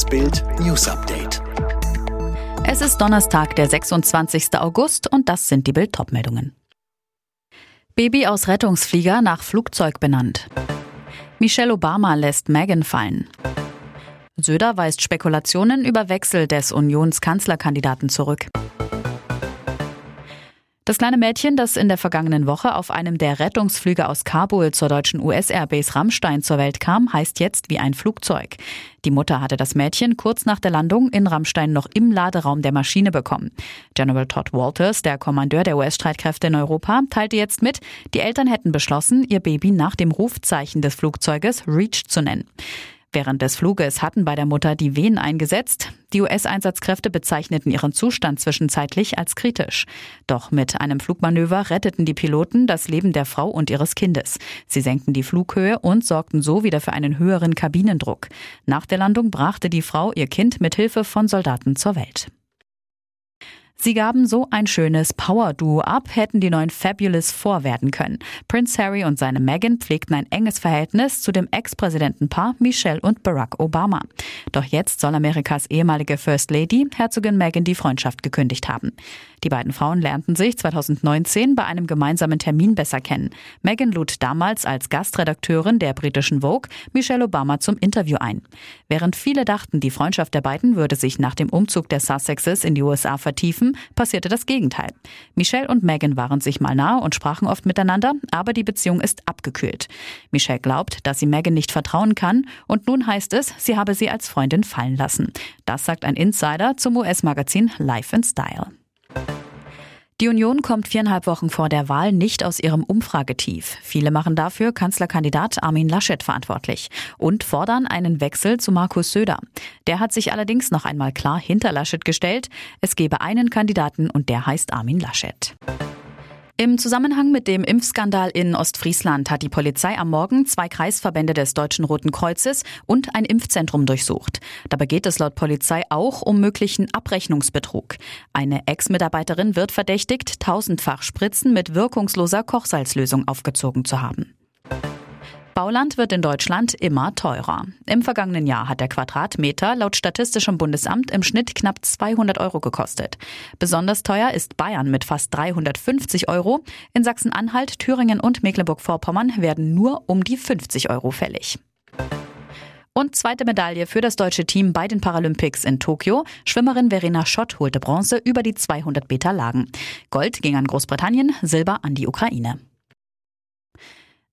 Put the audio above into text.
Das Bild News Update. Es ist Donnerstag, der 26. August und das sind die Bild meldungen Baby aus Rettungsflieger nach Flugzeug benannt. Michelle Obama lässt Megan fallen. Söder weist Spekulationen über Wechsel des Unionskanzlerkandidaten zurück. Das kleine Mädchen, das in der vergangenen Woche auf einem der Rettungsflüge aus Kabul zur deutschen US-Airbase Rammstein zur Welt kam, heißt jetzt wie ein Flugzeug. Die Mutter hatte das Mädchen kurz nach der Landung in Rammstein noch im Laderaum der Maschine bekommen. General Todd Walters, der Kommandeur der US-Streitkräfte in Europa, teilte jetzt mit, die Eltern hätten beschlossen, ihr Baby nach dem Rufzeichen des Flugzeuges Reach zu nennen. Während des Fluges hatten bei der Mutter die Wehen eingesetzt. Die US-Einsatzkräfte bezeichneten ihren Zustand zwischenzeitlich als kritisch. Doch mit einem Flugmanöver retteten die Piloten das Leben der Frau und ihres Kindes. Sie senkten die Flughöhe und sorgten so wieder für einen höheren Kabinendruck. Nach der Landung brachte die Frau ihr Kind mit Hilfe von Soldaten zur Welt. Sie gaben so ein schönes Power-Duo ab, hätten die neuen Fabulous vorwerden können. Prince Harry und seine Meghan pflegten ein enges Verhältnis zu dem Ex-Präsidentenpaar Michelle und Barack Obama. Doch jetzt soll Amerikas ehemalige First Lady, Herzogin Meghan, die Freundschaft gekündigt haben. Die beiden Frauen lernten sich 2019 bei einem gemeinsamen Termin besser kennen. Meghan lud damals als Gastredakteurin der britischen Vogue Michelle Obama zum Interview ein. Während viele dachten, die Freundschaft der beiden würde sich nach dem Umzug der Sussexes in die USA vertiefen, passierte das Gegenteil. Michelle und Meghan waren sich mal nah und sprachen oft miteinander, aber die Beziehung ist abgekühlt. Michelle glaubt, dass sie Meghan nicht vertrauen kann und nun heißt es, sie habe sie als Freundin fallen lassen. Das sagt ein Insider zum US-Magazin Life and Style. Die Union kommt viereinhalb Wochen vor der Wahl nicht aus ihrem Umfragetief. Viele machen dafür Kanzlerkandidat Armin Laschet verantwortlich und fordern einen Wechsel zu Markus Söder. Der hat sich allerdings noch einmal klar hinter Laschet gestellt. Es gebe einen Kandidaten und der heißt Armin Laschet. Im Zusammenhang mit dem Impfskandal in Ostfriesland hat die Polizei am Morgen zwei Kreisverbände des Deutschen Roten Kreuzes und ein Impfzentrum durchsucht. Dabei geht es laut Polizei auch um möglichen Abrechnungsbetrug. Eine Ex-Mitarbeiterin wird verdächtigt, tausendfach Spritzen mit wirkungsloser Kochsalzlösung aufgezogen zu haben. Bauland wird in Deutschland immer teurer. Im vergangenen Jahr hat der Quadratmeter laut Statistischem Bundesamt im Schnitt knapp 200 Euro gekostet. Besonders teuer ist Bayern mit fast 350 Euro. In Sachsen-Anhalt, Thüringen und Mecklenburg-Vorpommern werden nur um die 50 Euro fällig. Und zweite Medaille für das deutsche Team bei den Paralympics in Tokio. Schwimmerin Verena Schott holte Bronze über die 200 Meter Lagen. Gold ging an Großbritannien, Silber an die Ukraine.